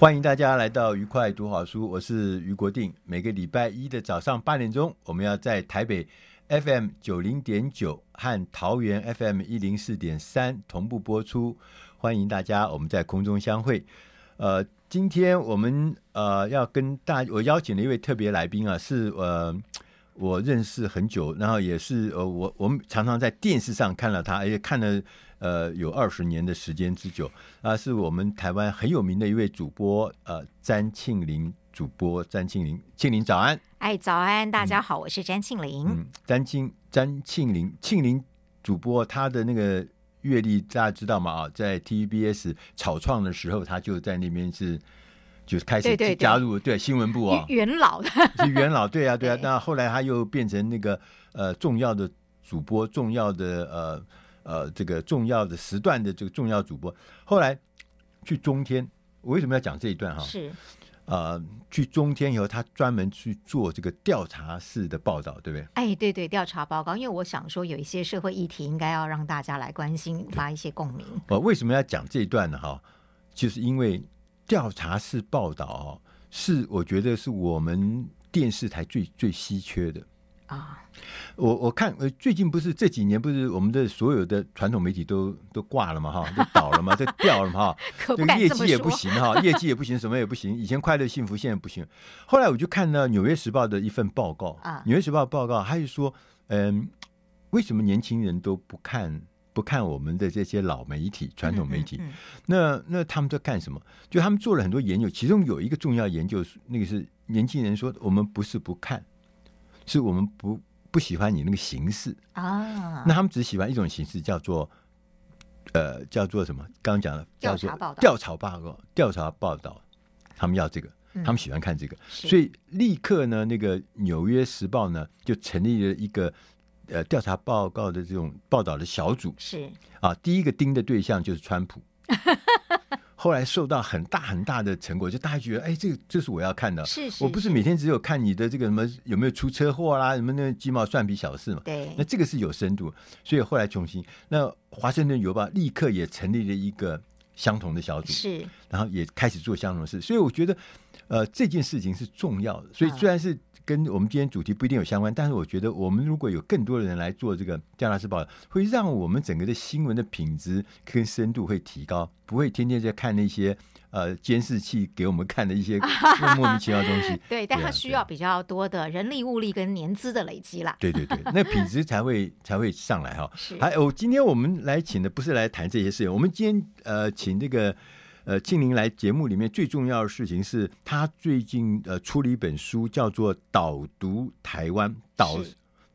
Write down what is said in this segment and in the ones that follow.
欢迎大家来到愉快读好书，我是于国定。每个礼拜一的早上八点钟，我们要在台北 FM 九零点九和桃园 FM 一零四点三同步播出。欢迎大家，我们在空中相会。呃，今天我们呃要跟大我邀请了一位特别来宾啊，是呃我认识很久，然后也是呃我我们常常在电视上看到他，而且看了呃有二十年的时间之久啊，是我们台湾很有名的一位主播呃詹庆林主播詹庆林，庆林早安。哎，早安，大家好，嗯、我是詹庆林。嗯，詹庆詹庆林庆林主播他的那个。阅历大家知道吗？啊，在 TVBS 草创的时候，他就在那边是，就是开始加入对，新闻部啊，元老的是元老，对啊，对啊。那后来他又变成那个呃重要的主播，重要的呃呃这个重要的时段的这个重要主播。后来去中天，我为什么要讲这一段哈？是。呃，去中天以后，他专门去做这个调查式的报道，对不对？哎，对对，调查报告。因为我想说，有一些社会议题应该要让大家来关心，发一些共鸣。我、呃、为什么要讲这一段呢？哈，就是因为调查式报道哦，是我觉得是我们电视台最最稀缺的。啊，我我看呃，最近不是这几年不是我们的所有的传统媒体都都挂了嘛哈，都倒了嘛，都 掉了嘛哈，这个业绩也不行哈，业绩也不行，什么也不行。以前快乐幸福，现在不行。后来我就看到《纽约时报》的一份报告啊，《纽约时报》报告，他就说，嗯，为什么年轻人都不看不看我们的这些老媒体、传统媒体？嗯嗯嗯、那那他们在干什么？就他们做了很多研究，其中有一个重要研究，那个是年轻人说，我们不是不看。是我们不不喜欢你那个形式。啊，那他们只喜欢一种形式，叫做呃，叫做什么？刚刚讲的叫做调查报告，调查报道，他们要这个，他们喜欢看这个，嗯、所以立刻呢，那个《纽约时报》呢就成立了一个呃调查报告的这种报道的小组，是。啊，第一个盯的对象就是川普。后来受到很大很大的成果，就大家觉得，哎，这个这是我要看的。是，是，我不是每天只有看你的这个什么有没有出车祸啦，什么那鸡毛蒜皮小事嘛。对，那这个是有深度，所以后来重新，那华盛顿邮报立刻也成立了一个相同的小组，是，然后也开始做相同的事。所以我觉得，呃，这件事情是重要的。所以虽然是。跟我们今天主题不一定有相关，但是我觉得我们如果有更多的人来做这个加拿大时报，会让我们整个的新闻的品质跟深度会提高，不会天天在看那些呃监视器给我们看的一些莫名其妙的东西。对，但它需要比较多的人力物力跟年资的累积啦。对对对，那品质才会才会上来哈。是。还有今天我们来请的不是来谈这些事情，我们今天呃请这个。呃，庆龄来节目里面最重要的事情是他最近呃出了一本书，叫做《导读台湾》，导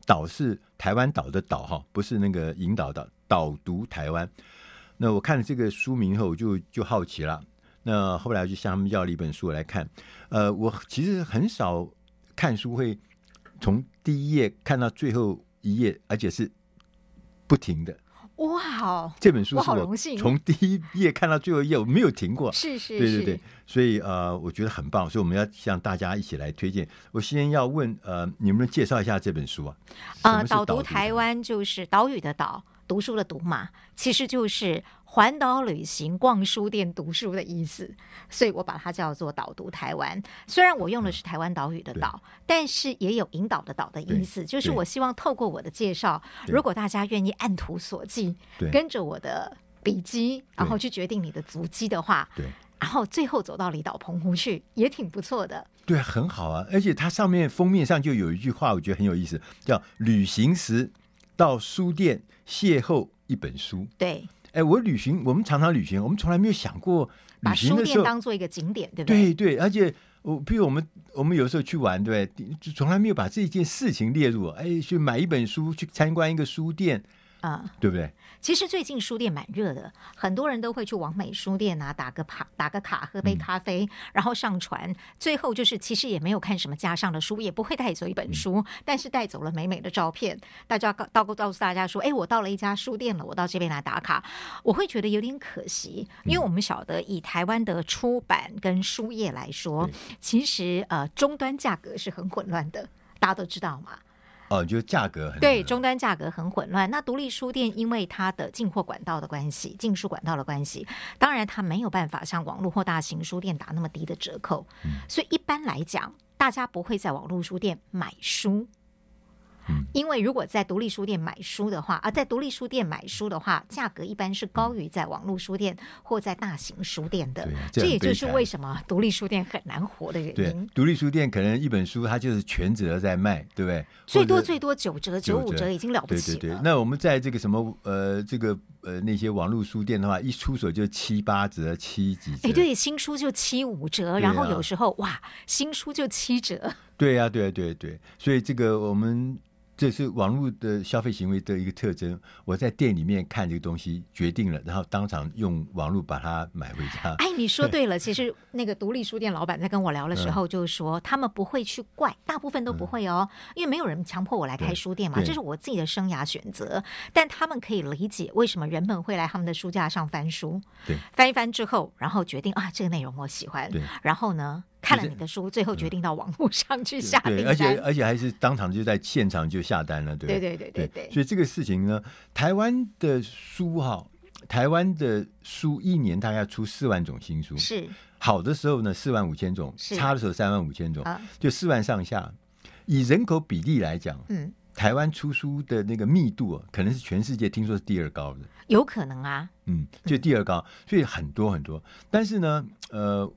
导是台湾岛的岛哈，不是那个引导的导读台湾。那我看了这个书名后，我就就好奇了。那后来我就向他们要了一本书来看。呃，我其实很少看书会从第一页看到最后一页，而且是不停的。哇哦！这本书是我从第一页看到最后一页，我没有停过。是是是，对对对，所以呃，我觉得很棒，所以我们要向大家一起来推荐。我先要问呃，你们介绍一下这本书啊？呃，导读台湾就是岛屿的岛，读书的读嘛，其实就是环岛旅行、逛书店、读书的意思，所以我把它叫做导读台湾。虽然我用的是台湾岛屿的岛，但是也有引导的导的意思，就是我希望透过我的介绍，如果大家愿意按图索骥，跟着我的笔记，然后去决定你的足迹的话，对，然后最后走到离岛澎湖去，也挺不错的。对，很好啊！而且它上面封面上就有一句话，我觉得很有意思，叫“旅行时到书店邂逅一本书”。对。哎，我旅行，我们常常旅行，我们从来没有想过旅行的时候把书店当做一个景点，对不对？对对，而且我，比如我们，我们有时候去玩，对从来没有把这件事情列入。哎，去买一本书，去参观一个书店。啊，对不对？其实最近书店蛮热的，很多人都会去王美书店啊，打个卡，打个卡，喝杯咖啡，嗯、然后上传。最后就是其实也没有看什么架上的书，也不会带走一本书，嗯、但是带走了美美的照片。大家告告告诉大家说，哎，我到了一家书店了，我到这边来打卡。我会觉得有点可惜，因为我们晓得以台湾的出版跟书业来说，嗯、其实呃终端价格是很混乱的，大家都知道嘛。哦，就价格很对，终端价格很混乱。那独立书店因为它的进货管道的关系，进书管道的关系，当然它没有办法像网络或大型书店打那么低的折扣。嗯，所以一般来讲，大家不会在网络书店买书。因为如果在独立书店买书的话，啊，在独立书店买书的话，价格一般是高于在网络书店或在大型书店的。这，这也就是为什么独立书店很难活的原因。独立书店可能一本书它就是全折在卖，对不对？最多最多九折、九五折已经了不起了。对对对。那我们在这个什么呃，这个呃那些网络书店的话，一出手就七八折、七几折。哎，对，新书就七五折，然后有时候哇，新书就七折。对呀，对对对，所以这个我们。这是网络的消费行为的一个特征。我在店里面看这个东西，决定了，然后当场用网络把它买回家。哎，你说对了。其实那个独立书店老板在跟我聊的时候，就说、嗯、他们不会去怪，大部分都不会哦，嗯、因为没有人强迫我来开书店嘛，这是我自己的生涯选择。但他们可以理解为什么人们会来他们的书架上翻书，对，翻一翻之后，然后决定啊，这个内容我喜欢，对，然后呢？看了你的书，最后决定到网络上去下订单，而且而且还是当场就在现场就下单了，对对对对对，对。所以这个事情呢，台湾的书哈，台湾的书一年大概要出四万种新书，是好的时候呢四万五千种，差的时候三万五千种，就四万上下。以人口比例来讲，嗯，台湾出书的那个密度啊可能是全世界听说是第二高的，有可能啊，嗯，就第二高，所以很多很多。但是呢，呃。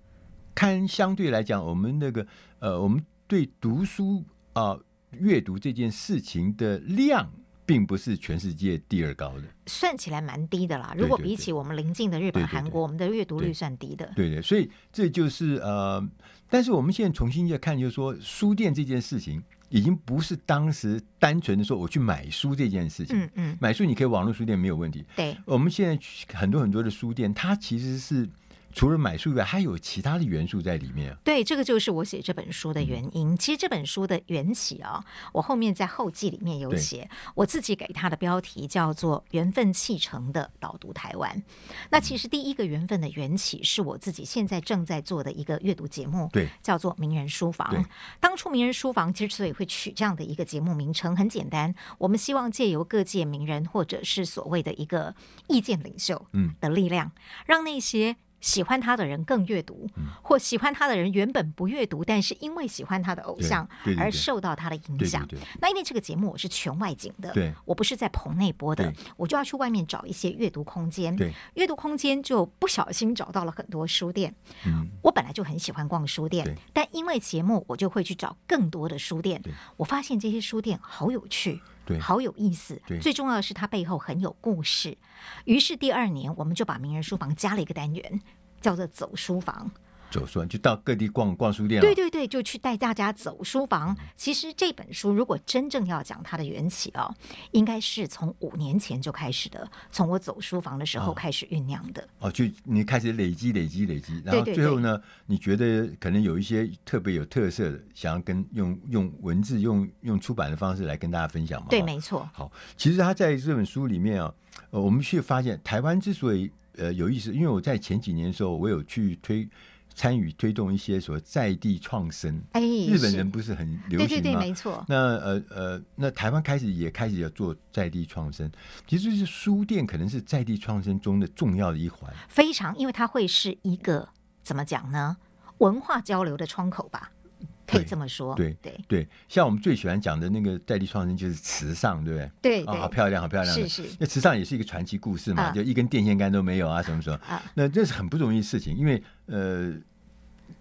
看，相对来讲，我们那个呃，我们对读书啊、呃、阅读这件事情的量，并不是全世界第二高的，算起来蛮低的啦。如果比起我们邻近的日本、韩国，我们的阅读率算低的。对对，所以这就是呃，但是我们现在重新再看，就是说书店这件事情，已经不是当时单纯的说我去买书这件事情。嗯嗯，买书你可以网络书店没有问题。对，我们现在很多很多的书店，它其实是。除了买书以外，还有其他的元素在里面。对，这个就是我写这本书的原因。嗯、其实这本书的缘起啊，我后面在后记里面有写，我自己给它的标题叫做“缘分启程的导读台湾”。那其实第一个缘分的缘起是我自己现在正在做的一个阅读节目，对，叫做《名人书房》。当初《名人书房》之所以会取这样的一个节目名称，很简单，我们希望借由各界名人或者是所谓的一个意见领袖，嗯，的力量，嗯、让那些。喜欢他的人更阅读，或喜欢他的人原本不阅读，但是因为喜欢他的偶像而受到他的影响。那因为这个节目我是全外景的，我不是在棚内播的，我就要去外面找一些阅读空间。阅读空间就不小心找到了很多书店。嗯，我本来就很喜欢逛书店，但因为节目，我就会去找更多的书店。我发现这些书店好有趣。好有意思，最重要的是它背后很有故事。于是第二年，我们就把名人书房加了一个单元，叫做“走书房”。走书就到各地逛逛书店，对对对，就去带大家走书房。其实这本书如果真正要讲它的缘起哦，应该是从五年前就开始的，从我走书房的时候开始酝酿的。哦，就你开始累积、累积、累积，然后最后呢，对对对，你觉得可能有一些特别有特色的，想要跟用用文字、用用出版的方式来跟大家分享吗？对，没错。好，其实他在这本书里面啊，呃，我们去发现台湾之所以呃有意思，因为我在前几年的时候，我有去推。参与推动一些所谓在地创生。哎，日本人不是很流行吗？对对对，没错。那呃呃，那台湾开始也开始要做在地创生，其实是书店可能是在地创生中的重要的一环。非常，因为它会是一个怎么讲呢？文化交流的窗口吧。可以这么说，对对对，像我们最喜欢讲的那个在地创生就是池上，对不对？对，啊，好漂亮，好漂亮。是是，那池上也是一个传奇故事嘛，就一根电线杆都没有啊，什么什么。那这是很不容易的事情，因为呃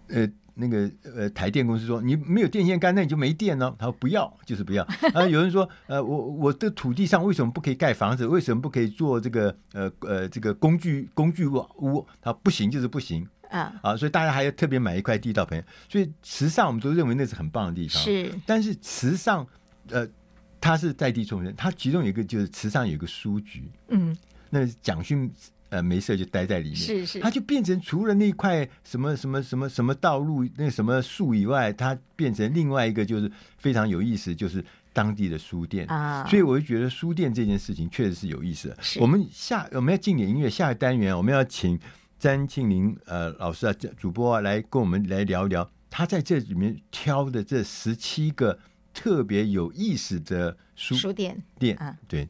呃，那个呃台电公司说你没有电线杆，那你就没电了。他说不要，就是不要。啊，有人说呃，我我的土地上为什么不可以盖房子？为什么不可以做这个呃呃这个工具工具屋？他不行，就是不行。啊啊！所以大家还要特别买一块地到朋友，所以池上我们都认为那是很棒的地方。是，但是池上呃，它是在地创生，它其中有一个就是池上有一个书局，嗯，那蒋勋呃没事就待在里面，是是，它就变成除了那块什么什么什么什么道路那什么树以外，它变成另外一个就是非常有意思，就是当地的书店啊。所以我就觉得书店这件事情确实是有意思的。我们下我们要进点音乐，下一个单元我们要请。詹庆林呃老师啊，主播啊，来跟我们来聊一聊，他在这里面挑的这十七个特别有意思的书书店店啊，对。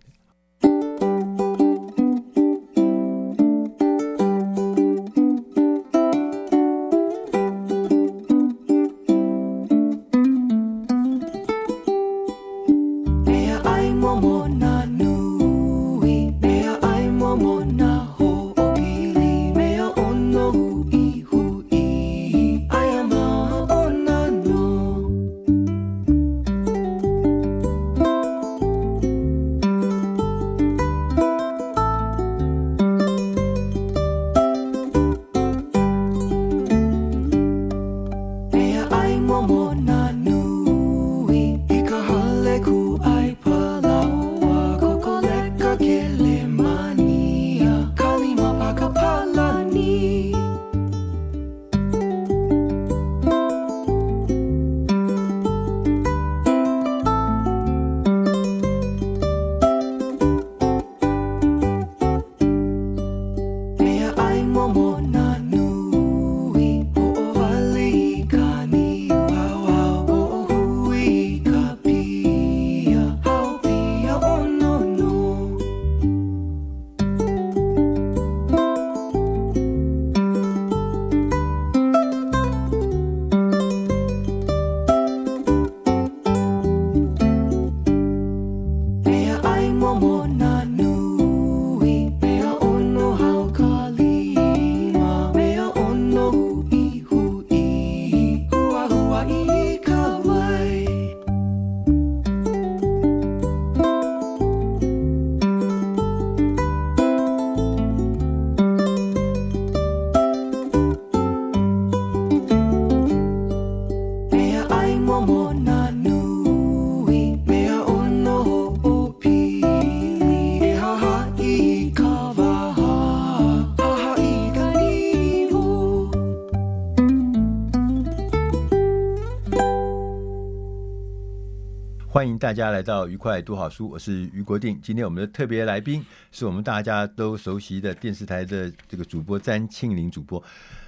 欢迎大家来到愉快读好书，我是于国定。今天我们的特别来宾是我们大家都熟悉的电视台的这个主播詹庆林主播。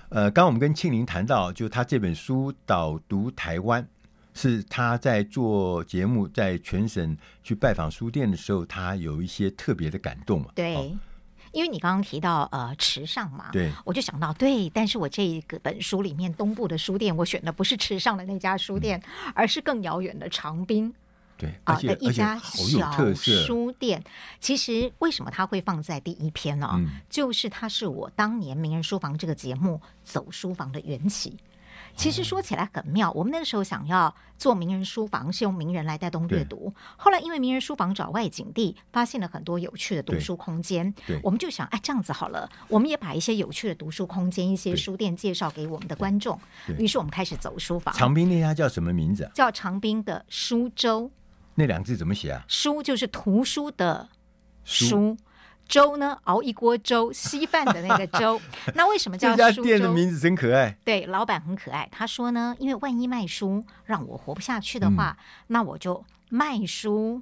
呃，刚刚我们跟庆林谈到，就他这本书导读台湾，是他在做节目，在全省去拜访书店的时候，他有一些特别的感动嘛？对，哦、因为你刚刚提到呃池上嘛，对，我就想到对，但是我这个本书里面东部的书店，我选的不是池上的那家书店，嗯、而是更遥远的长滨。对啊的一家小书店，其实为什么它会放在第一篇呢？嗯、就是它是我当年名人书房这个节目走书房的缘起。其实说起来很妙，我们那个时候想要做名人书房，是用名人来带动阅读。后来因为名人书房找外景地，发现了很多有趣的读书空间，我们就想，哎，这样子好了，我们也把一些有趣的读书空间、一些书店介绍给我们的观众。于是我们开始走书房。长滨那家叫什么名字？叫长滨的书粥。那两个字怎么写啊？书就是图书的书，粥呢，熬一锅粥，稀饭的那个粥。那为什么叫书粥？这家店的名字真可爱。对，老板很可爱。他说呢，因为万一卖书让我活不下去的话，嗯、那我就卖书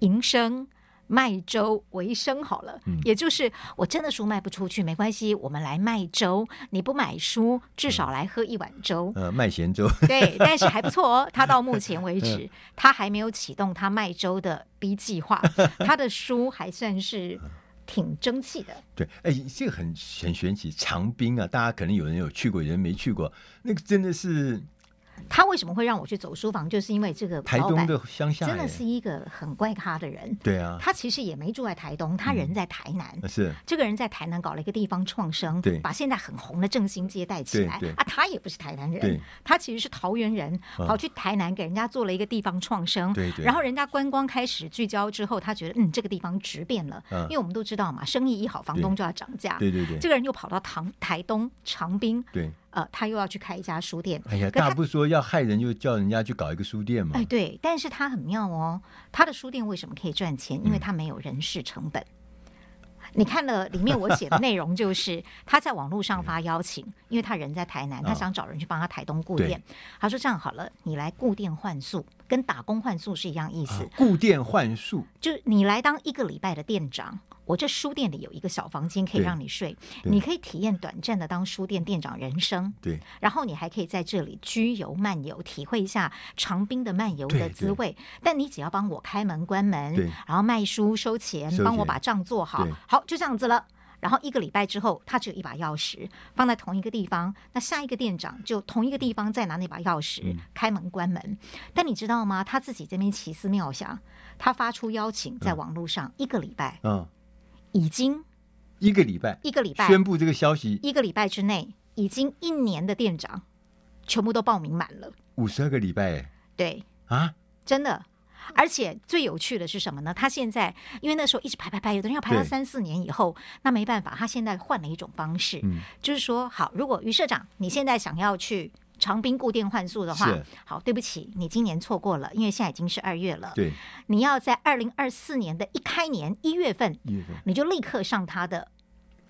营生，卖粥为生好了，嗯、也就是我真的书卖不出去没关系，我们来卖粥。你不买书，至少来喝一碗粥。呃，卖咸粥。对，但是还不错哦。他到目前为止，他还没有启动他卖粥的 B 计划。他的书还算是挺争气的。对，哎，这个很很玄奇。长滨啊，大家可能有人有去过，有人没去过。那个真的是。他为什么会让我去走书房？就是因为这个台东的乡下真的是一个很怪咖的人。对啊，他其实也没住在台东，他人在台南。嗯、是这个人在台南搞了一个地方创生，对，把现在很红的正兴街带起来。啊，他也不是台南人，他其实是桃园人，跑去台南给人家做了一个地方创生。对对。然后人家观光开始聚焦之后，他觉得嗯，这个地方值变了。嗯。因为我们都知道嘛，生意一好，房东就要涨价。对对对。这个人又跑到唐台东长滨。对。呃，他又要去开一家书店。哎呀，大不说要害人，就叫人家去搞一个书店嘛。哎，对，但是他很妙哦。他的书店为什么可以赚钱？因为他没有人事成本。嗯、你看了里面我写的内容，就是他在网络上发邀请，因为他人在台南，他想找人去帮他台东顾店。哦、他说：“这样好了，你来顾店换宿，跟打工换宿是一样意思。顾店换宿，就你来当一个礼拜的店长。”我这书店里有一个小房间可以让你睡，你可以体验短暂的当书店店长人生。对，然后你还可以在这里居游漫游，体会一下长滨的漫游的滋味。但你只要帮我开门关门，然后卖书收钱帮我把账做好，好，就这样子了。然后一个礼拜之后，他只有一把钥匙放在同一个地方，那下一个店长就同一个地方再拿那把钥匙、嗯、开门关门。但你知道吗？他自己这边奇思妙想，他发出邀请在网络上、嗯、一个礼拜，嗯。已经一个礼拜，一个礼拜宣布这个消息，一个礼拜之内，已经一年的店长全部都报名满了，五十二个礼拜，对。啊，真的，而且最有趣的是什么呢？他现在因为那时候一直排排排，有的人要排到三四年以后，那没办法，他现在换了一种方式，嗯，就是说，好，如果于社长你现在想要去。长滨固定换宿的话，好，对不起，你今年错过了，因为现在已经是二月了。对，你要在二零二四年的一开年一月份，一月份你就立刻上他的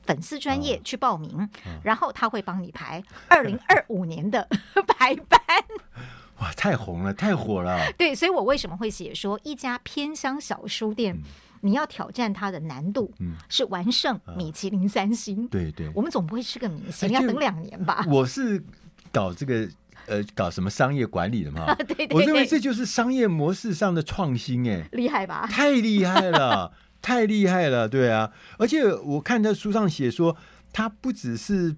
粉丝专业去报名，哦、然后他会帮你排二零二五年的 排班。哇，太红了，太火了！对，所以我为什么会写说一家偏乡小书店，嗯、你要挑战它的难度，嗯，是完胜米其林三星。对对，我们总不会吃个米其林，要等两年吧？我是。搞这个呃，搞什么商业管理的嘛？对对对，我认为这就是商业模式上的创新，哎，厉害吧？太厉害了，太厉害了，对啊！而且我看在书上写说，它不只是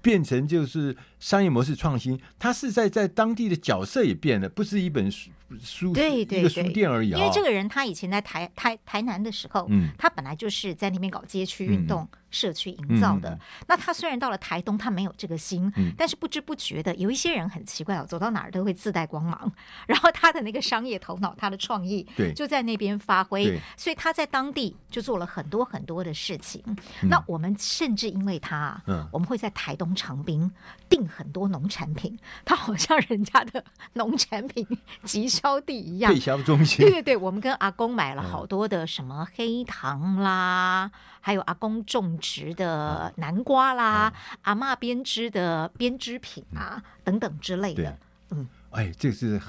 变成就是商业模式创新，他是在在当地的角色也变了，不是一本书。书对对对，一个书店而已，哦。因为这个人他以前在台台台南的时候，嗯，他本来就是在那边搞街区运动、嗯、社区营造的。嗯、那他虽然到了台东，他没有这个心，嗯、但是不知不觉的，有一些人很奇怪哦，走到哪儿都会自带光芒。然后他的那个商业头脑，他的创意，对，就在那边发挥。所以他在当地就做了很多很多的事情。嗯、那我们甚至因为他，嗯，我们会在台东长滨订很多农产品，它好像人家的农产品集。销地一样，配销中心。对对对，我们跟阿公买了好多的什么黑糖啦，嗯、还有阿公种植的南瓜啦，嗯、阿妈编织的编织品啊，嗯、等等之类的。对嗯，哎，这是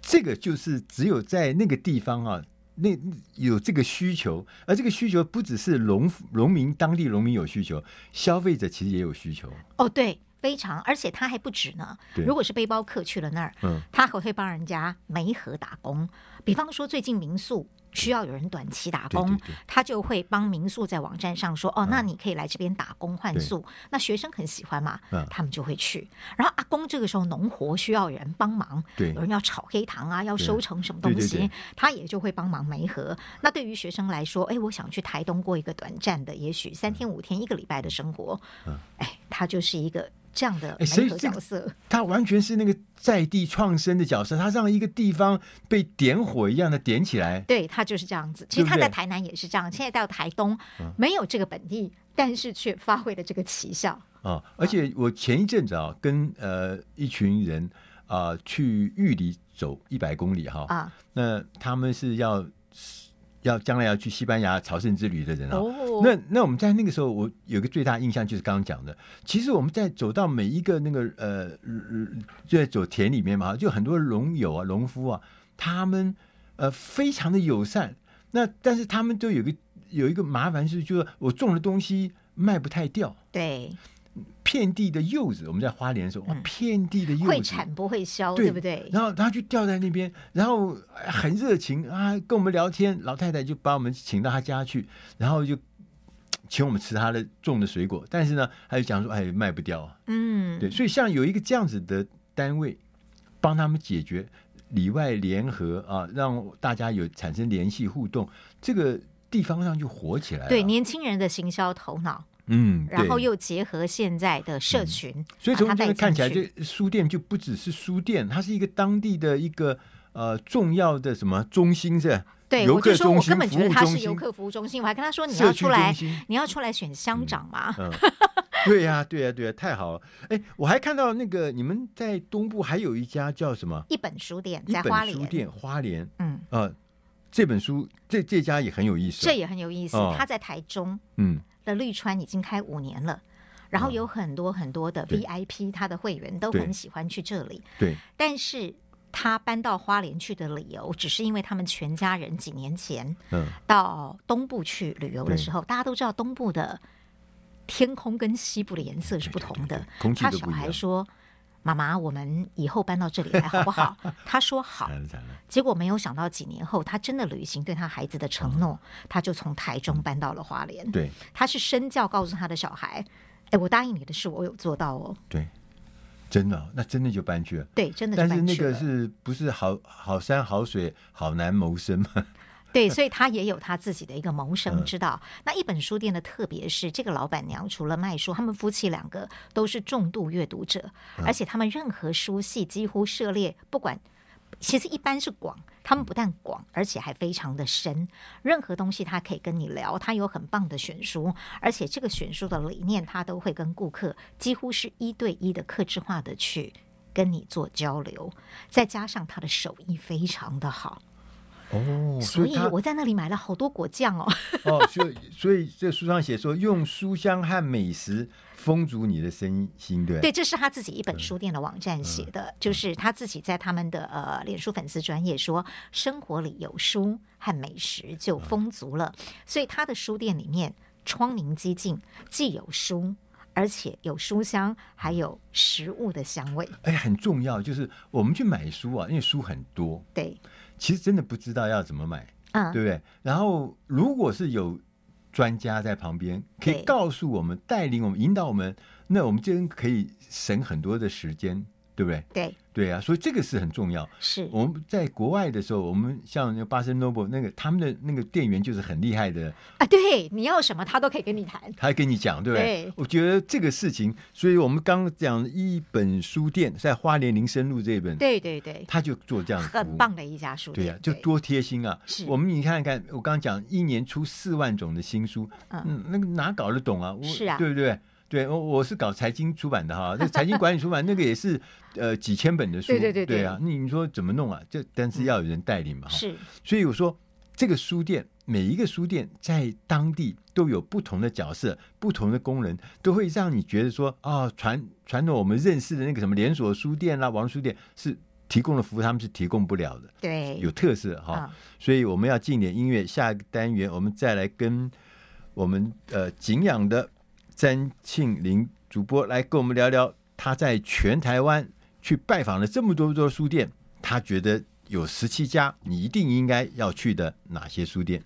这个就是只有在那个地方啊，那有这个需求，而这个需求不只是农农民当地农民有需求，消费者其实也有需求。哦，对。非常，而且他还不止呢。如果是背包客去了那儿，嗯，他还会帮人家媒合打工。比方说，最近民宿需要有人短期打工，对对对，他就会帮民宿在网站上说：“哦，那你可以来这边打工换宿。对”那学生很喜欢嘛，嗯、他们就会去。然后阿公这个时候农活需要人帮忙，对有人要炒黑糖啊，要收成什么东西，他也就会帮忙媒合。那对于学生来说，哎，我想去台东过一个短暂的，也许三天五天、一个礼拜的生活，嗯，哎，他就是一个。这样的媒合角色，欸、他完全是那个在地创生的角色，他让一个地方被点火一样的点起来。对，他就是这样子。其实他在台南也是这样，对对现在到台东没有这个本地，嗯、但是却发挥了这个奇效。哦，而且我前一阵子啊，跟呃一群人啊、呃、去玉里走一百公里哈啊，那他们是要。要将来要去西班牙朝圣之旅的人啊、哦，oh. 那那我们在那个时候，我有个最大印象就是刚刚讲的，其实我们在走到每一个那个呃，就在走田里面嘛，就很多农友啊、农夫啊，他们呃非常的友善，那但是他们都有个有一个麻烦是，就是我种的东西卖不太掉。对。遍地的柚子，我们在花莲的时候，哇，遍地的柚子，会产不会销，对不对？然后他就掉在那边，然后很热情啊，跟我们聊天。老太太就把我们请到她家去，然后就请我们吃他的种的水果。但是呢，他就讲说，哎，卖不掉啊。嗯，对，所以像有一个这样子的单位，帮他们解决里外联合啊，让大家有产生联系互动，这个地方上就火起来了。对，年轻人的行销头脑。嗯，然后又结合现在的社群，嗯、所以从这边看起来，这书店就不只是书店，它是一个当地的一个呃重要的什么中心是？对，我就说我根本觉得它是游客服务中心，我还跟他说你要出来，你要出来选乡长嘛？嗯嗯、对呀、啊，对呀、啊，对呀、啊，太好了！哎，我还看到那个你们在东部还有一家叫什么？一本书店在花莲，书店花莲，嗯呃，这本书这这家也很有意思，这也很有意思，他、哦、在台中，嗯。的绿川已经开五年了，然后有很多很多的 VIP，他的会员都很喜欢去这里。对，但是他搬到花莲去的理由，只是因为他们全家人几年前到东部去旅游的时候，大家都知道东部的天空跟西部的颜色是不同的。他小孩说。妈妈，我们以后搬到这里来好不好？他说好。结果没有想到几年后，他真的履行对他孩子的承诺，他就从台中搬到了花莲。对，他是身教告诉他的小孩：“哎，我答应你的事，我有做到哦。”对，真的，那真的就搬去了。对，真的。但是那个是不是好好山好水好难谋生吗？对，所以他也有他自己的一个谋生之道。嗯、那一本书店的特别是，这个老板娘除了卖书，他们夫妻两个都是重度阅读者，嗯、而且他们任何书系几乎涉猎，不管其实一般是广，他们不但广，而且还非常的深。任何东西他可以跟你聊，他有很棒的选书，而且这个选书的理念，他都会跟顾客几乎是一对一的客制化的去跟你做交流，再加上他的手艺非常的好。哦，所以我在那里买了好多果酱哦。哦，所以所以这书上写说，用书香和美食丰足你的身心，对对，这是他自己一本书店的网站写的，嗯、就是他自己在他们的呃脸书粉丝专业说，生活里有书和美食就丰足了。嗯、所以他的书店里面窗明几净，既有书，而且有书香，还有食物的香味。哎，很重要，就是我们去买书啊，因为书很多，对。其实真的不知道要怎么买，嗯，对不对？然后如果是有专家在旁边，可以告诉我们、带领我们、引导我们，那我们真可以省很多的时间。对不对？对对啊，所以这个是很重要。是我们在国外的时候，我们像那个巴森诺布那个他们的那个店员就是很厉害的啊。对，你要什么他都可以跟你谈，他跟你讲，对不对？对，我觉得这个事情，所以我们刚讲一本书店在花莲林森路这一本，对对对，他就做这样很棒的一家书店，对啊，就多贴心啊。是我们你看看，我刚刚讲一年出四万种的新书，嗯，那个哪搞得懂啊？是啊，对不对？对，我我是搞财经出版的哈，那财经管理出版那个也是呃几千本的书，对对对，对啊，你你说怎么弄啊？这但是要有人带领嘛，是。所以我说这个书店，每一个书店在当地都有不同的角色、不同的功能，都会让你觉得说啊，传传统我们认识的那个什么连锁书店啦、网络书店是提供的服务，他们是提供不了的，对，有特色哈。所以我们要进点音乐，下一个单元我们再来跟我们呃景仰的。詹庆林主播来跟我们聊聊，他在全台湾去拜访了这么多多书店，他觉得有十七家你一定应该要去的哪些书店？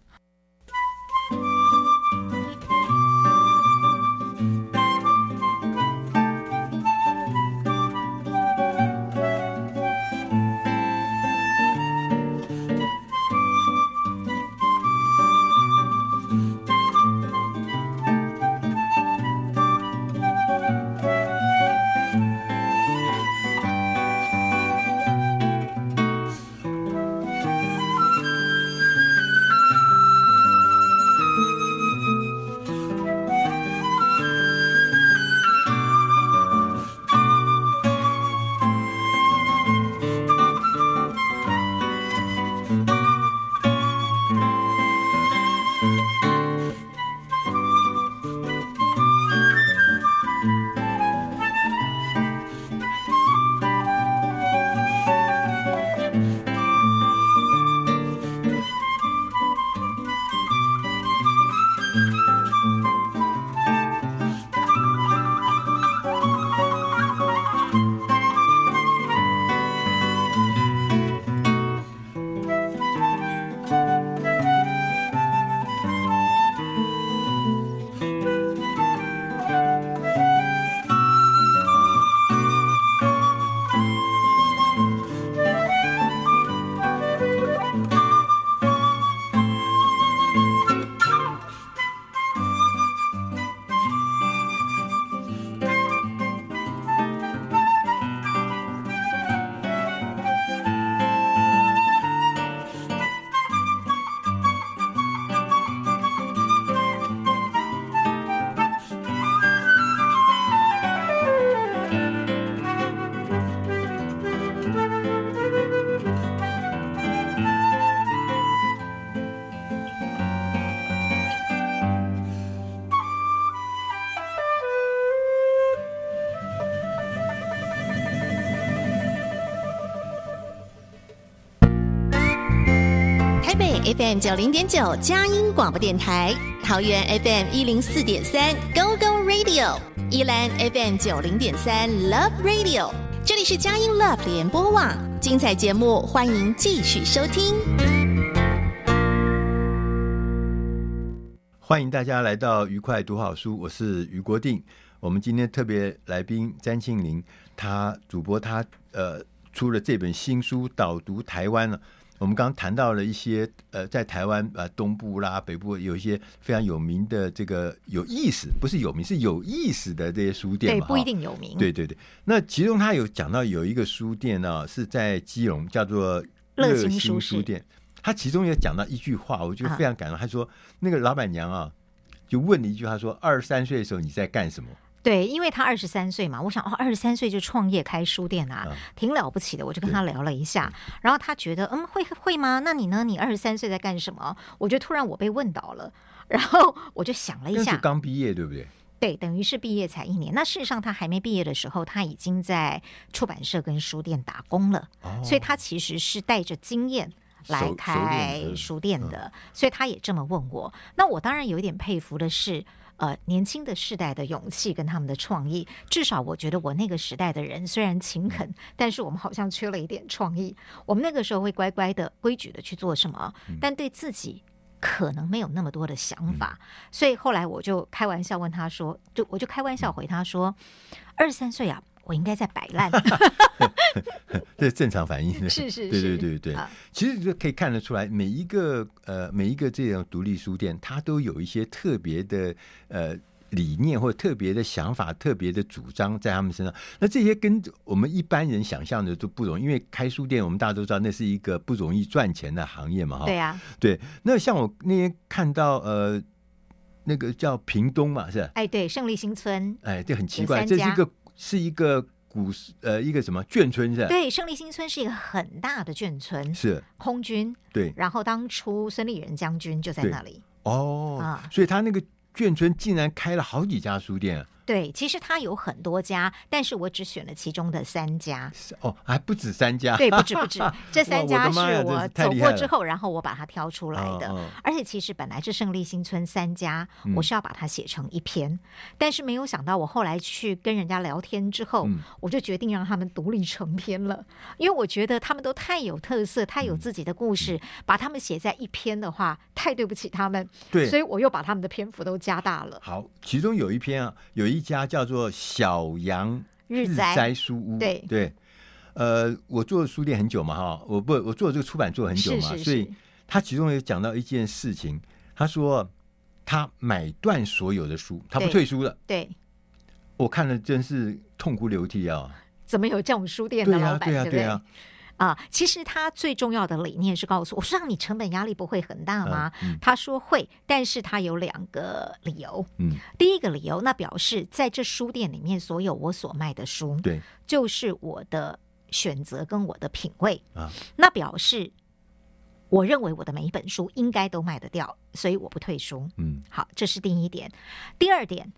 FM 九零点九佳音广播电台，桃园 FM 一零四点三 Go Go Radio，宜兰 FM 九零点三 Love Radio，这里是佳音 Love 联播网，精彩节目欢迎继续收听。欢迎大家来到愉快读好书，我是于国定。我们今天特别来宾詹庆林，他主播他呃出了这本新书《导读台湾》了。我们刚刚谈到了一些呃，在台湾啊、呃、东部啦、北部有一些非常有名的这个有意思，不是有名，是有意思的这些书店嘛，对，不一定有名。对对对，那其中他有讲到有一个书店呢、哦，是在基隆，叫做乐心书店。他其中有讲到一句话，我觉得非常感动。他说那个老板娘啊，就问了一句，他说：“二十三岁的时候你在干什么？”对，因为他二十三岁嘛，我想哦，二十三岁就创业开书店啊，挺了不起的。我就跟他聊了一下，然后他觉得嗯，会会吗？那你呢？你二十三岁在干什么？我觉得突然我被问到了，然后我就想了一下，刚毕业对不对？对，等于是毕业才一年。那事实上他还没毕业的时候，他已经在出版社跟书店打工了，哦、所以他其实是带着经验来开书店的。所以他也这么问我。那我当然有一点佩服的是。呃，年轻的世代的勇气跟他们的创意，至少我觉得我那个时代的人虽然勤恳，但是我们好像缺了一点创意。我们那个时候会乖乖的、规矩的去做什么，但对自己可能没有那么多的想法。所以后来我就开玩笑问他说：“就我就开玩笑回他说，二十三岁啊。”我应该在摆烂，这是正常反应。是是是，对对对对。其实就可以看得出来，每一个呃每一个这种独立书店，它都有一些特别的呃理念或者特别的想法、特别的主张在他们身上。那这些跟我们一般人想象的都不容易，因为开书店，我们大家都知道，那是一个不容易赚钱的行业嘛。哈，对呀，对。那像我那天看到呃那个叫屏东嘛，是吧？哎，对，胜利新村。哎，这很奇怪，这是一个。是一个古呃一个什么眷村是吧？对，胜利新村是一个很大的眷村，是空军。对，然后当初孙立人将军就在那里。哦，啊，所以他那个眷村竟然开了好几家书店。对，其实它有很多家，但是我只选了其中的三家。哦，还不止三家。对，不止不止，这三家是我走过之后，然后我把它挑出来的。哦哦、而且其实本来是胜利新村三家，我是要把它写成一篇，嗯、但是没有想到，我后来去跟人家聊天之后，嗯、我就决定让他们独立成篇了，因为我觉得他们都太有特色，太有自己的故事，嗯、把他们写在一篇的话，太对不起他们。对，所以我又把他们的篇幅都加大了。好，其中有一篇啊，有一。一家叫做小杨日斋书屋，对。对，呃，我做书店很久嘛，哈，我不，我做这个出版做很久嘛，是是是，所以他其中有讲到一件事情，他说他买断所有的书，他不退书了，对，我看了真是痛哭流涕啊！怎么有这种书店的老板？对啊，对啊。啊，其实他最重要的理念是告诉我，我说让你成本压力不会很大吗？他说会，但是他有两个理由。嗯，第一个理由，那表示在这书店里面，所有我所卖的书，对，就是我的选择跟我的品味啊。那表示我认为我的每一本书应该都卖得掉，所以我不退书。嗯，好，这是第一点。第二点，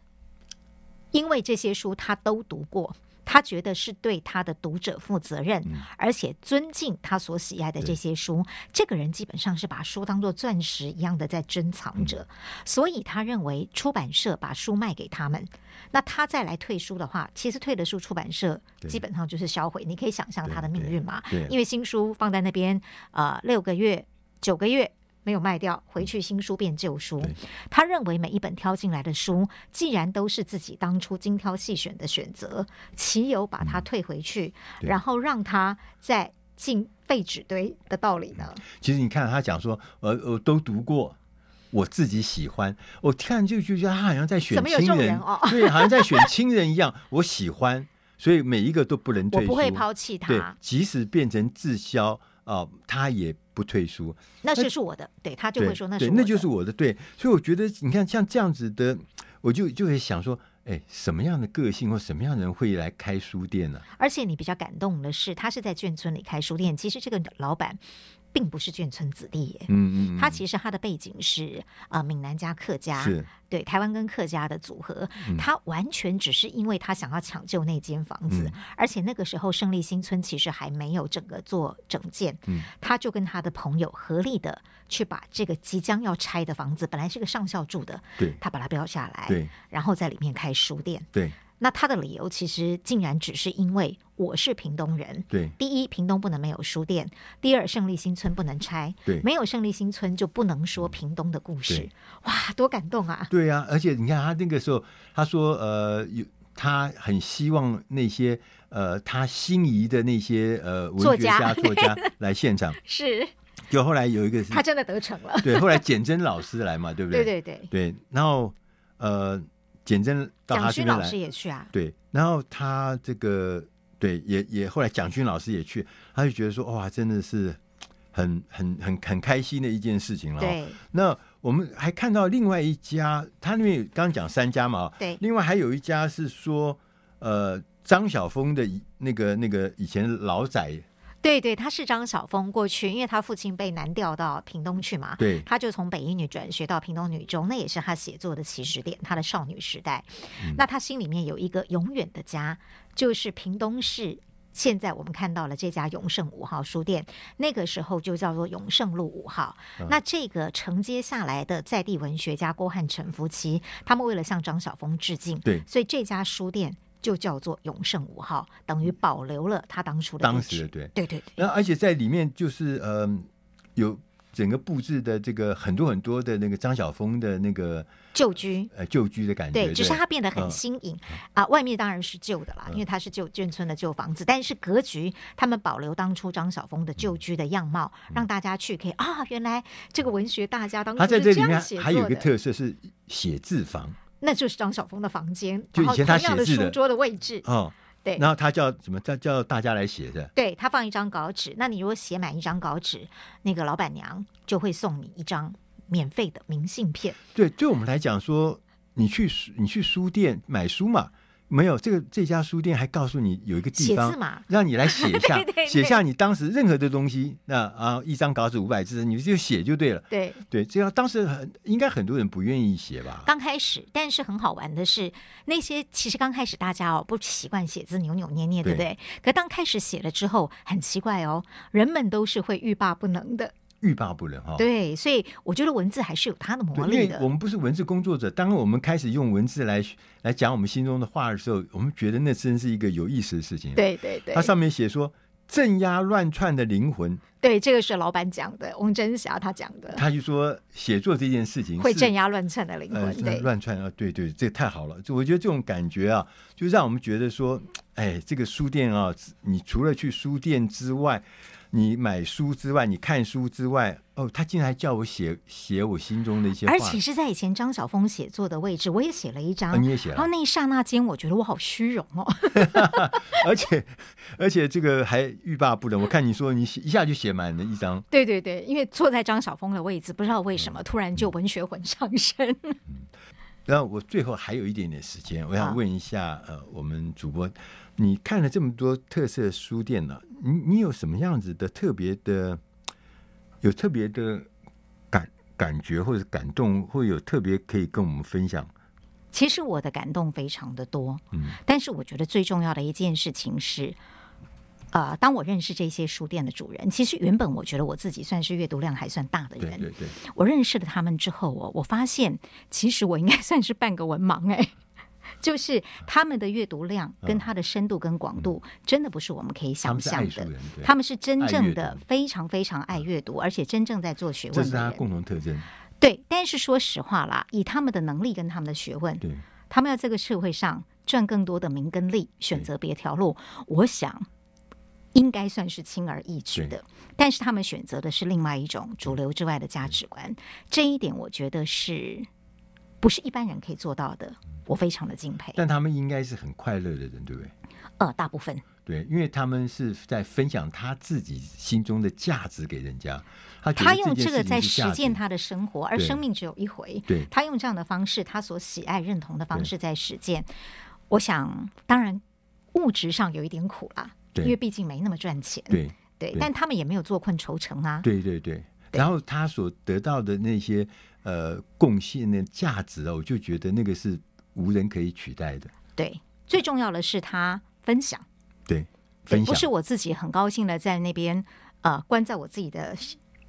因为这些书他都读过。他觉得是对他的读者负责任，嗯、而且尊敬他所喜爱的这些书。这个人基本上是把书当做钻石一样的在珍藏着，嗯、所以他认为出版社把书卖给他们，那他再来退书的话，其实退的书出版社基本上就是销毁。你可以想象他的命运嘛？因为新书放在那边啊、呃，六个月、九个月。没有卖掉，回去新书变旧书。他认为每一本挑进来的书，既然都是自己当初精挑细选的选择，岂有把它退回去，嗯、然后让它再进废纸堆的道理呢？其实你看他讲说，呃，我都读过，我自己喜欢，我看就就觉得他好像在选亲人，人哦，对，好像在选亲人一样，我喜欢，所以每一个都不能退，我不会抛弃他，对，即使变成滞销啊、呃，他也。不退书，那就是我的。对，他就会说那是，那就是我的。对，所以我觉得你看像这样子的，我就就会想说，哎，什么样的个性或什么样的人会来开书店呢？而且你比较感动的是，他是在眷村里开书店。其实这个老板并不是眷村子弟耶，嗯嗯，他其实他的背景是呃闽南加客家，是。对台湾跟客家的组合，他完全只是因为他想要抢救那间房子，而且那个时候胜利新村其实还没有整个做整建，他就跟他的朋友合力的去把这个即将要拆的房子，本来是个上校住的，对，他把它标下来，对，然后在里面开书店，对。那他的理由其实竟然只是因为我是屏东人。对，第一，屏东不能没有书店；第二，胜利新村不能拆。对，没有胜利新村就不能说屏东的故事。哇，多感动啊！对啊，而且你看他那个时候，他说呃，有他很希望那些呃他心仪的那些呃文学家作家 来现场。是，就后来有一个他真的得逞了。对，后来简真老师来嘛，对不对？对对对对，然后呃。简真到他这边来，蒋勋老师也去啊。对，然后他这个对也也后来蒋勋老师也去，他就觉得说哇，真的是很很很很开心的一件事情了。对，那我们还看到另外一家，他那边刚刚讲三家嘛，对，另外还有一家是说呃张晓峰的那个那个以前老宅。对对，他是张晓峰过去，因为他父亲被南调到屏东去嘛，对，他就从北一女转学到屏东女中，那也是他写作的起始点，他的少女时代。嗯、那他心里面有一个永远的家，就是屏东市。现在我们看到了这家永盛五号书店，那个时候就叫做永盛路五号。嗯、那这个承接下来的在地文学家郭汉成夫妻，他们为了向张晓峰致敬，对，所以这家书店。就叫做永盛五号，等于保留了他当初的当时的对对对对。然后而且在里面就是呃有整个布置的这个很多很多的那个张晓峰的那个旧居呃旧居的感觉，对，对只是它变得很新颖、嗯、啊。外面当然是旧的啦，嗯、因为它是旧眷村的旧房子，但是格局他们保留当初张晓峰的旧居的样貌，嗯、让大家去可以啊，原来这个文学大家当初在这里面还有一个特色是写字房。那就是张晓峰的房间，就以前他写字的书桌的位置哦，对，然后他叫什么？叫叫大家来写的。对，他放一张稿纸，那你如果写满一张稿纸，那个老板娘就会送你一张免费的明信片。对，对我们来讲说，你去你去书店买书嘛。没有这个这家书店还告诉你有一个地方，让你来写一下，写下你当时任何的东西。那啊，一张稿纸五百字，你就写就对了。对对，这样当时很应该很多人不愿意写吧？刚开始，但是很好玩的是，那些其实刚开始大家哦不习惯写字，扭扭捏捏，对不对？可当开始写了之后，很奇怪哦，人们都是会欲罢不能的。欲罢不能哈，对，所以我觉得文字还是有它的魔力的。我们不是文字工作者，当我们开始用文字来来讲我们心中的话的时候，我们觉得那真是一个有意思的事情。对对对，它上面写说镇压乱窜的灵魂，对，这个是老板讲的，翁真霞他讲的。他就说写作这件事情会镇压乱窜的灵魂，呃、对，乱窜啊，对对，这太好了。就我觉得这种感觉啊，就让我们觉得说，哎，这个书店啊，你除了去书店之外。你买书之外，你看书之外，哦，他竟然还叫我写写我心中的一些话。而且是在以前张晓峰写作的位置，我也写了一张，哦、你也写了。然后那一刹那间，我觉得我好虚荣哦。而且而且这个还欲罢不能，我看你说你写一下就写满了一张。对对对，因为坐在张晓峰的位置，不知道为什么、嗯、突然就文学魂上身。嗯，然后我最后还有一点点时间，我想问一下，呃，我们主播。你看了这么多特色书店呢、啊？你你有什么样子的特别的，有特别的感感觉或者感动，会有特别可以跟我们分享？其实我的感动非常的多，嗯，但是我觉得最重要的一件事情是，呃，当我认识这些书店的主人，其实原本我觉得我自己算是阅读量还算大的人，对对对，我认识了他们之后，我我发现其实我应该算是半个文盲哎。就是他们的阅读量跟他的深度跟广度，真的不是我们可以想象的。他们是真正的非常非常爱阅读，而且真正在做学问的人。这是他共同特征。对，但是说实话啦，以他们的能力跟他们的学问，对，他们要这个社会上赚更多的名跟利，选择别条路，我想应该算是轻而易举的。但是他们选择的是另外一种主流之外的价值观，这一点我觉得是不是一般人可以做到的。我非常的敬佩，但他们应该是很快乐的人，对不对？呃，大部分对，因为他们是在分享他自己心中的价值给人家。他他用这个在实践他的生活，而生命只有一回。对，他用这样的方式，他所喜爱认同的方式在实践。我想，当然物质上有一点苦啦，因为毕竟没那么赚钱。对。对，但他们也没有坐困愁城啊。对对对，然后他所得到的那些呃贡献的价值啊，我就觉得那个是无人可以取代的。对，最重要的是他分享。对，分享不是我自己很高兴的在那边呃关在我自己的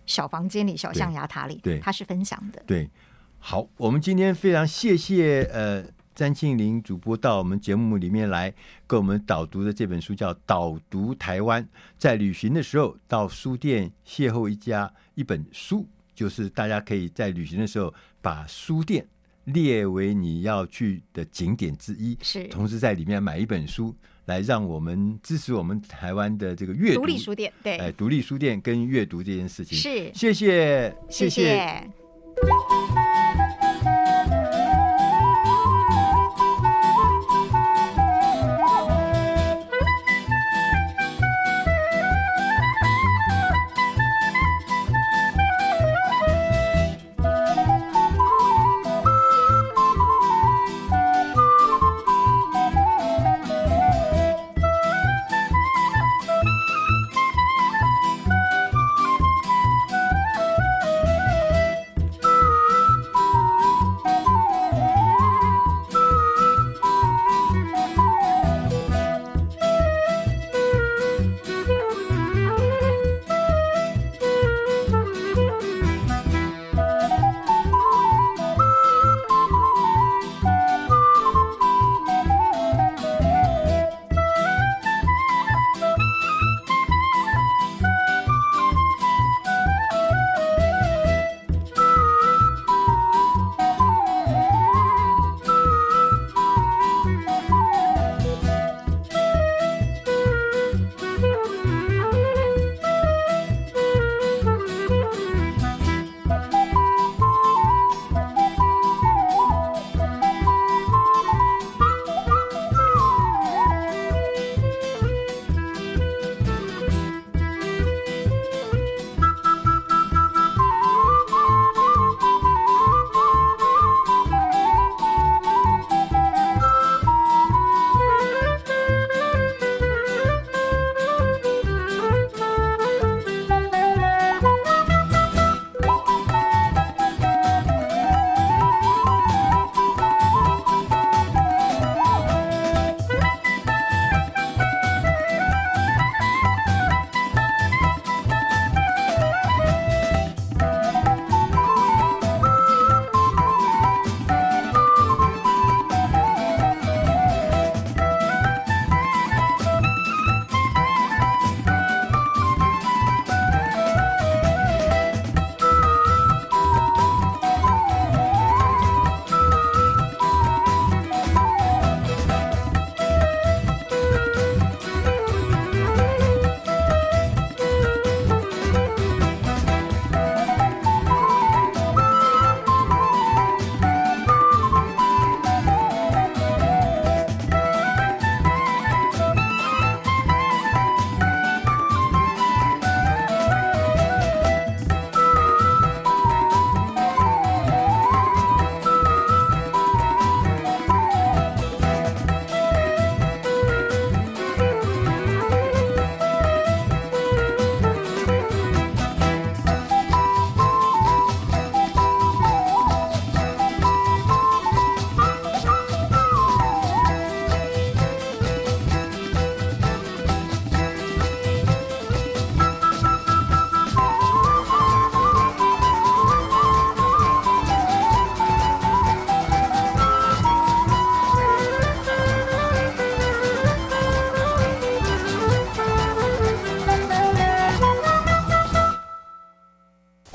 小房间里、小象牙塔里。对，他是分享的。对，好，我们今天非常谢谢呃。詹庆林主播到我们节目里面来，跟我们导读的这本书叫《导读台湾》。在旅行的时候，到书店邂逅一家一本书，就是大家可以在旅行的时候把书店列为你要去的景点之一。是，同时在里面买一本书，来让我们支持我们台湾的这个阅读独立书店。对，哎，独立书店跟阅读这件事情。是，谢谢，谢谢。谢谢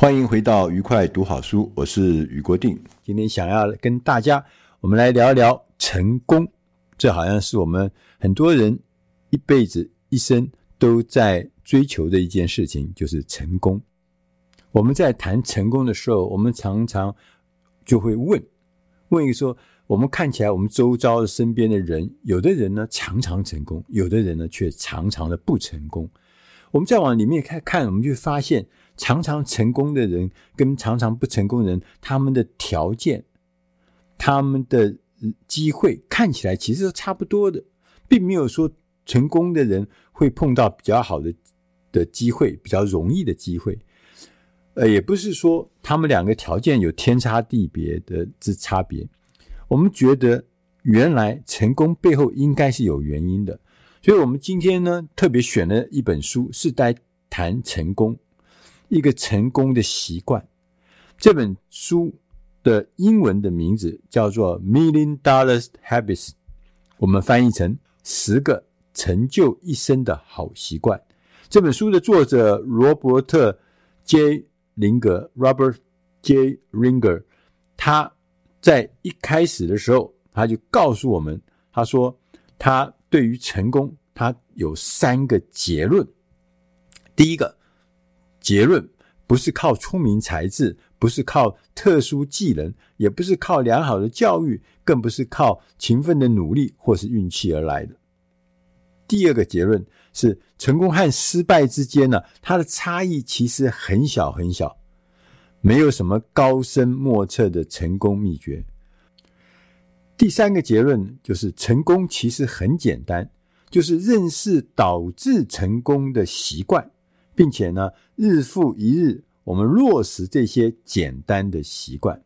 欢迎回到愉快读好书，我是余国定。今天想要跟大家，我们来聊一聊成功。这好像是我们很多人一辈子一生都在追求的一件事情，就是成功。我们在谈成功的时候，我们常常就会问：问一个说，我们看起来我们周遭的身边的人，有的人呢常常成功，有的人呢却常常的不成功。我们再往里面看看，我们就发现。常常成功的人跟常常不成功的人，他们的条件、他们的机会看起来其实都差不多的，并没有说成功的人会碰到比较好的的机会，比较容易的机会。呃，也不是说他们两个条件有天差地别的之差别。我们觉得原来成功背后应该是有原因的，所以我们今天呢特别选了一本书，是在谈成功，一个成功的习惯。这本书的英文的名字叫做《Million Dollar Habits》，我们翻译成“十个成就一生的好习惯”。这本书的作者罗伯特 ·J。林格 （Robert J. Ringer），他在一开始的时候，他就告诉我们，他说他对于成功，他有三个结论。第一个结论不是靠聪明才智，不是靠特殊技能，也不是靠良好的教育，更不是靠勤奋的努力或是运气而来的。第二个结论是，成功和失败之间呢，它的差异其实很小很小，没有什么高深莫测的成功秘诀。第三个结论就是，成功其实很简单，就是认识导致成功的习惯，并且呢，日复一日，我们落实这些简单的习惯。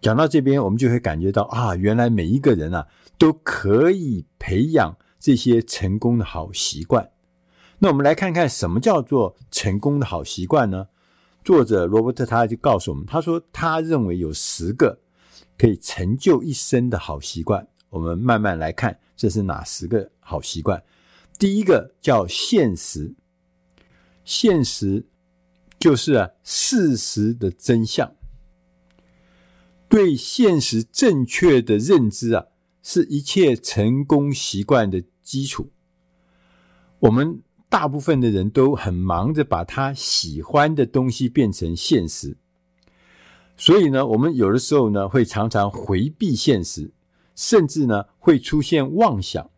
讲到这边，我们就会感觉到啊，原来每一个人啊，都可以培养。这些成功的好习惯，那我们来看看什么叫做成功的好习惯呢？作者罗伯特他就告诉我们，他说他认为有十个可以成就一生的好习惯。我们慢慢来看，这是哪十个好习惯？第一个叫现实，现实就是啊事实的真相，对现实正确的认知啊，是一切成功习惯的基础，我们大部分的人都很忙着把他喜欢的东西变成现实，所以呢，我们有的时候呢会常常回避现实，甚至呢会出现妄想。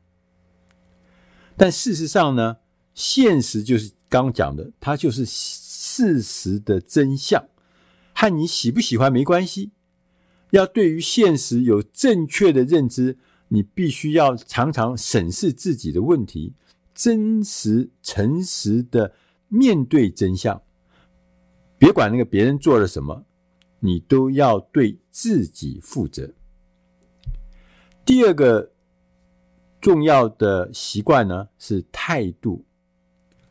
但事实上呢，现实就是刚讲的，它就是事实的真相，和你喜不喜欢没关系。要对于现实有正确的认知。你必须要常常审视自己的问题，真实、诚实的面对真相。别管那个别人做了什么，你都要对自己负责。第二个重要的习惯呢，是态度。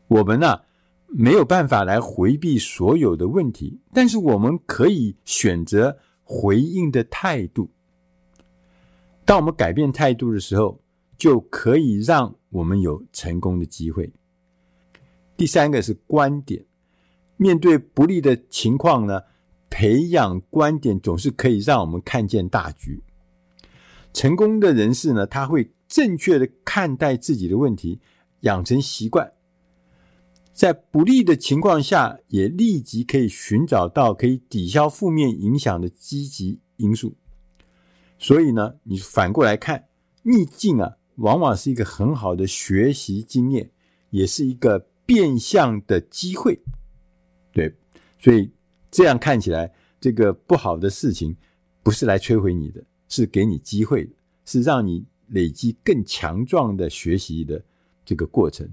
我们呢，没有办法来回避所有的问题，但是我们可以选择回应的态度。当我们改变态度的时候，就可以让我们有成功的机会。第三个是观点，面对不利的情况呢，培养观点总是可以让我们看见大局。成功的人士呢，他会正确的看待自己的问题，养成习惯，在不利的情况下，也立即可以寻找到可以抵消负面影响的积极因素。所以呢，你反过来看，逆境啊，往往是一个很好的学习经验，也是一个变相的机会。对，所以这样看起来，这个不好的事情不是来摧毁你的，是给你机会的，是让你累积更强壮的学习的这个过程。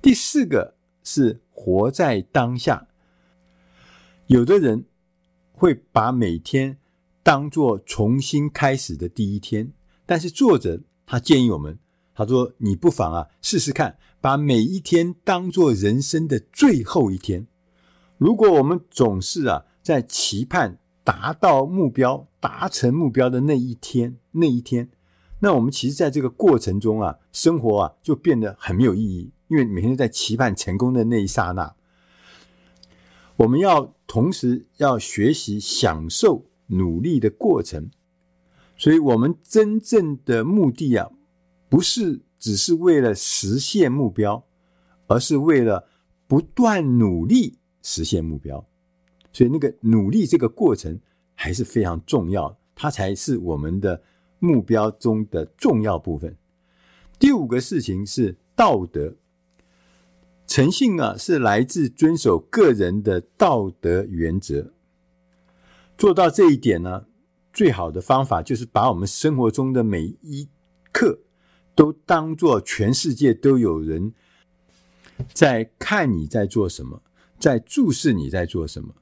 第四个是活在当下，有的人会把每天。当做重新开始的第一天，但是作者他建议我们，他说你不妨啊试试看，把每一天当做人生的最后一天。如果我们总是啊在期盼达到目标、达成目标的那一天，那一天，那我们其实在这个过程中啊，生活啊就变得很没有意义，因为每天在期盼成功的那一刹那，我们要同时要学习享受。努力的过程，所以我们真正的目的啊，不是只是为了实现目标，而是为了不断努力实现目标。所以那个努力这个过程还是非常重要，它才是我们的目标中的重要部分。第五个事情是道德，诚信啊，是来自遵守个人的道德原则。做到这一点呢，最好的方法就是把我们生活中的每一刻都当做全世界都有人在看你在做什么，在注视你在做什么。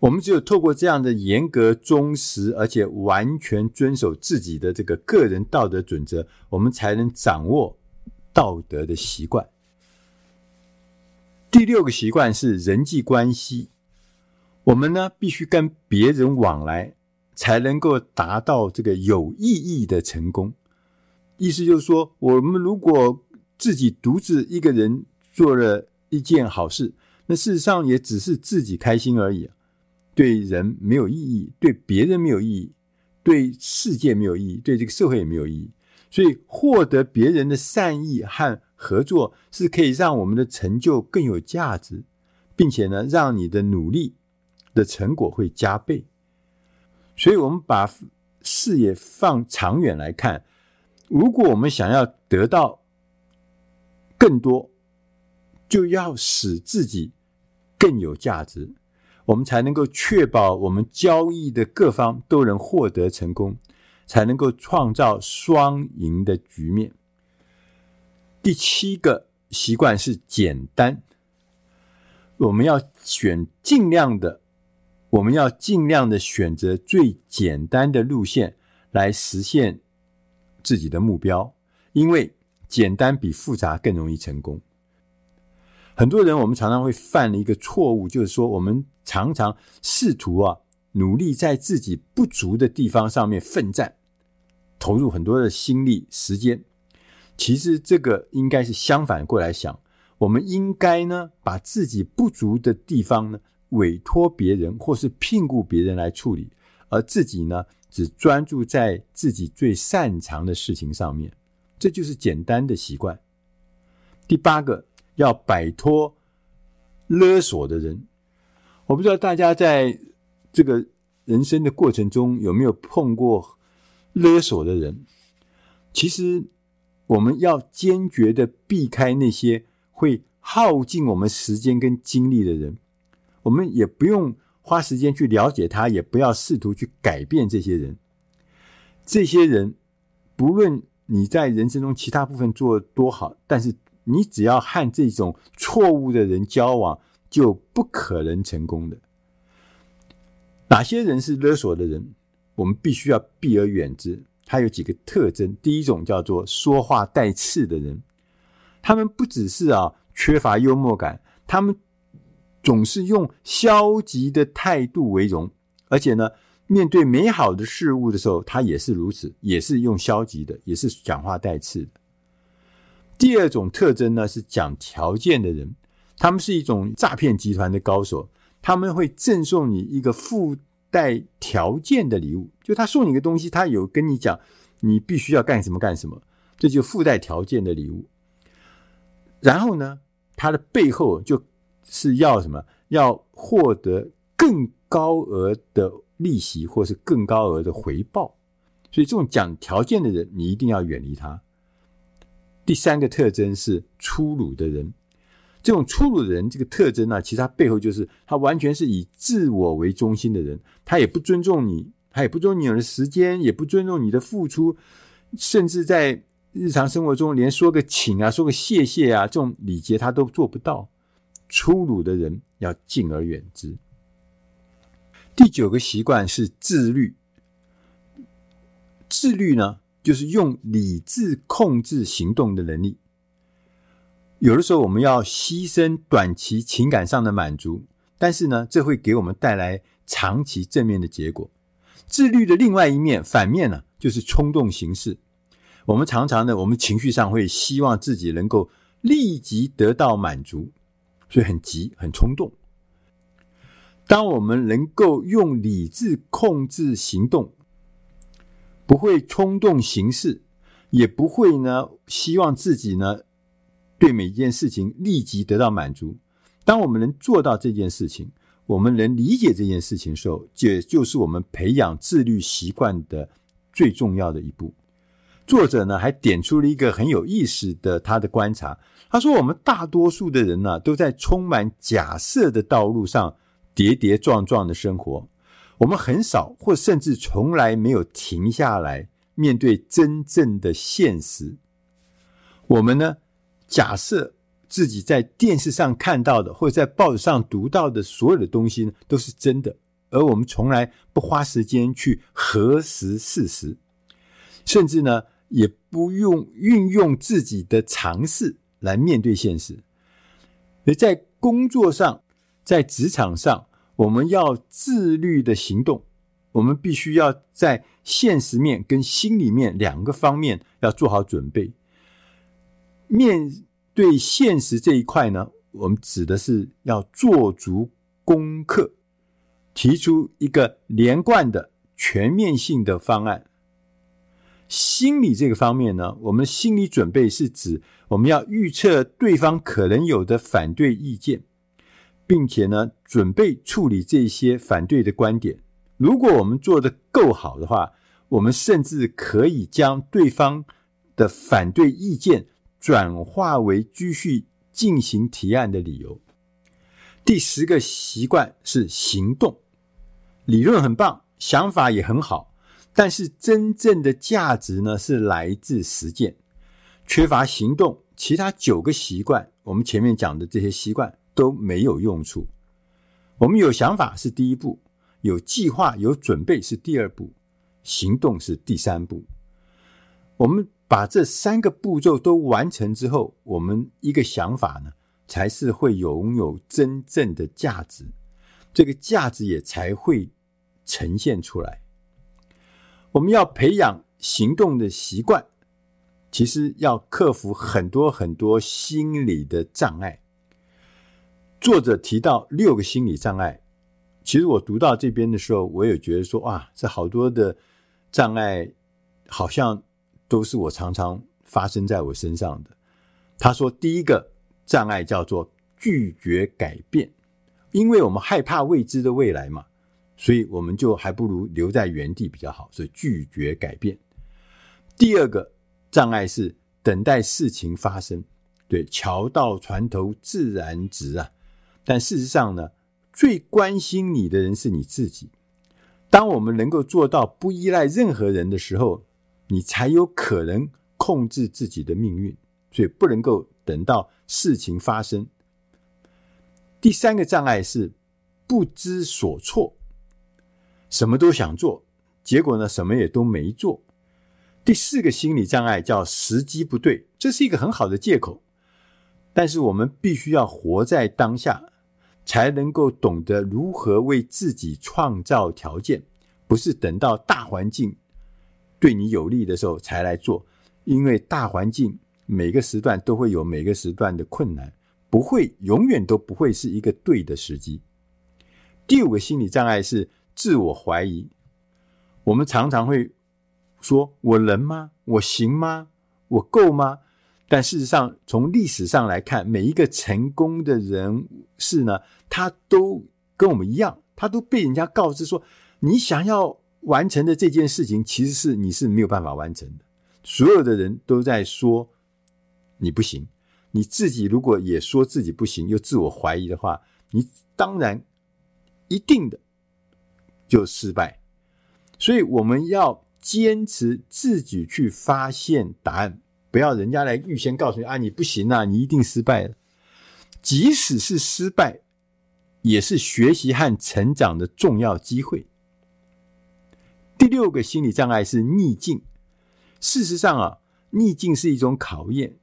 我们只有透过这样的严格、忠实，而且完全遵守自己的这个个人道德准则，我们才能掌握道德的习惯。第六个习惯是人际关系，我们呢必须跟别人往来，才能够达到这个有意义的成功。意思就是说，我们如果自己独自一个人做了一件好事，那事实上也只是自己开心而已。对人没有意义，对别人没有意义，对世界没有意义，对这个社会也没有意义。所以，获得别人的善意和合作，是可以让我们的成就更有价值，并且呢，让你的努力的成果会加倍。所以，我们把视野放长远来看，如果我们想要得到更多，就要使自己更有价值。我们才能够确保我们交易的各方都能获得成功，才能够创造双赢的局面。第七个习惯是简单，我们要选尽量的，我们要尽量的选择最简单的路线来实现自己的目标，因为简单比复杂更容易成功。很多人，我们常常会犯了一个错误，就是说，我们常常试图啊，努力在自己不足的地方上面奋战，投入很多的心力、时间。其实这个应该是相反过来想，我们应该呢，把自己不足的地方呢，委托别人或是聘雇别人来处理，而自己呢，只专注在自己最擅长的事情上面。这就是简单的习惯。第八个。要摆脱勒索的人，我不知道大家在这个人生的过程中有没有碰过勒索的人。其实，我们要坚决的避开那些会耗尽我们时间跟精力的人。我们也不用花时间去了解他，也不要试图去改变这些人。这些人，不论你在人生中其他部分做多好，但是。你只要和这种错误的人交往，就不可能成功的。哪些人是勒索的人？我们必须要避而远之。他有几个特征：第一种叫做说话带刺的人，他们不只是啊缺乏幽默感，他们总是用消极的态度为荣，而且呢，面对美好的事物的时候，他也是如此，也是用消极的，也是讲话带刺的。第二种特征呢，是讲条件的人，他们是一种诈骗集团的高手，他们会赠送你一个附带条件的礼物，就他送你一个东西，他有跟你讲你必须要干什么干什么，这就附带条件的礼物。然后呢，他的背后就是要什么？要获得更高额的利息，或是更高额的回报。所以，这种讲条件的人，你一定要远离他。第三个特征是粗鲁的人，这种粗鲁的人，这个特征呢、其实他背后就是他完全是以自我为中心的人，他也不尊重你，他也不尊重你的时间，也不尊重你的付出，甚至在日常生活中连说个请啊、说个谢谢啊这种礼节他都做不到。粗鲁的人要敬而远之。第九个习惯是自律，自律呢，就是用理智控制行动的能力。有的时候，我们要牺牲短期情感上的满足，但是呢，这会给我们带来长期正面的结果。自律的另外一面，反面呢，就是冲动行事。我们常常呢，我们情绪上会希望自己能够立即得到满足，所以很急、很冲动。当我们能够用理智控制行动，不会冲动行事，也不会呢，希望自己呢，对每一件事情立即得到满足。当我们能做到这件事情，我们能理解这件事情的时候，这就是我们培养自律习惯的最重要的一步。作者呢，还点出了一个很有意思的他的观察。他说，我们大多数的人呢，都在充满假设的道路上跌跌撞撞的生活。我们很少，或甚至从来没有停下来面对真正的现实。我们呢，假设自己在电视上看到的，或者在报纸上读到的所有的东西呢，都是真的，而我们从来不花时间去核实事实，甚至呢，也不用运用自己的常识来面对现实。而在工作上，在职场上，我们要自律的行动，我们必须要在现实面跟心里面两个方面要做好准备。面对现实这一块呢，我们指的是要做足功课，提出一个连贯的全面性的方案。心理这个方面呢，我们心理准备是指我们要预测对方可能有的反对意见，并且呢，准备处理这些反对的观点。如果我们做得够好的话，我们甚至可以将对方的反对意见转化为继续进行提案的理由。第十个习惯是行动，理论很棒，想法也很好。但是真正的价值呢，是来自实践。缺乏行动，其他九个习惯，我们前面讲的这些习惯都没有用处。我们有想法是第一步，有计划、有准备是第二步，行动是第三步。我们把这三个步骤都完成之后，我们一个想法呢，才是会拥有真正的价值，这个价值也才会呈现出来。我们要培养行动的习惯，其实要克服很多很多心理的障碍。作者提到六个心理障碍，其实我读到这边的时候，我也觉得说，哇，这好多的障碍，好像都是我常常发生在我身上的。他说，第一个障碍叫做拒绝改变，因为我们害怕未知的未来嘛。所以我们就还不如留在原地比较好，所以拒绝改变。第二个障碍是等待事情发生，对，桥到船头自然直啊。但事实上呢，最关心你的人是你自己。当我们能够做到不依赖任何人的时候，你才有可能控制自己的命运。所以不能够等到事情发生。第三个障碍是不知所措。什么都想做，结果呢，什么也都没做。第四个心理障碍叫时机不对，这是一个很好的借口，但是我们必须要活在当下，才能够懂得如何为自己创造条件，不是等到大环境对你有利的时候才来做，因为大环境每个时段都会有每个时段的困难，不会永远都不会是一个对的时机。第五个心理障碍是。自我怀疑，我们常常会说：“我能吗？我行吗？我够吗？”但事实上，从历史上来看，每一个成功的人士呢，他都跟我们一样，他都被人家告知说：“你想要完成的这件事情，其实是你是没有办法完成的。”所有的人都在说你不行，你自己如果也说自己不行，又自我怀疑的话，你当然一定的。就失败，所以我们要坚持自己去发现答案，不要人家来预先告诉你啊，你不行啊，你一定失败了。即使是失败，也是学习和成长的重要机会。第六个心理障碍是逆境。事实上啊，逆境是一种考验，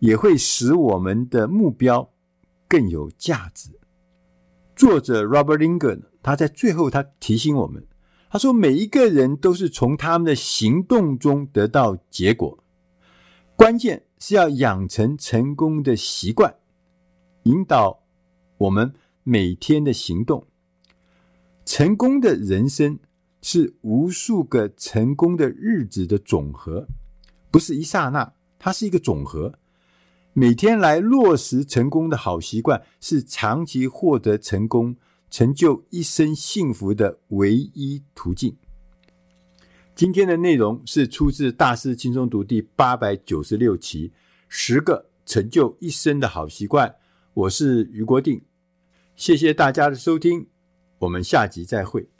也会使我们的目标更有价值。作者 Robert Linger 他在最后，他提醒我们，他说：“每一个人都是从他们的行动中得到结果，关键是要养成成功的习惯，引导我们每天的行动。成功的人生是无数个成功的日子的总和，不是一刹那，它是一个总和。每天来落实成功的好习惯，是长期获得成功。”成就一生幸福的唯一途径。今天的内容是出自《大师轻松读》第八百九十六期，《十个成就一生的好习惯》。我是余国定，谢谢大家的收听，我们下集再会。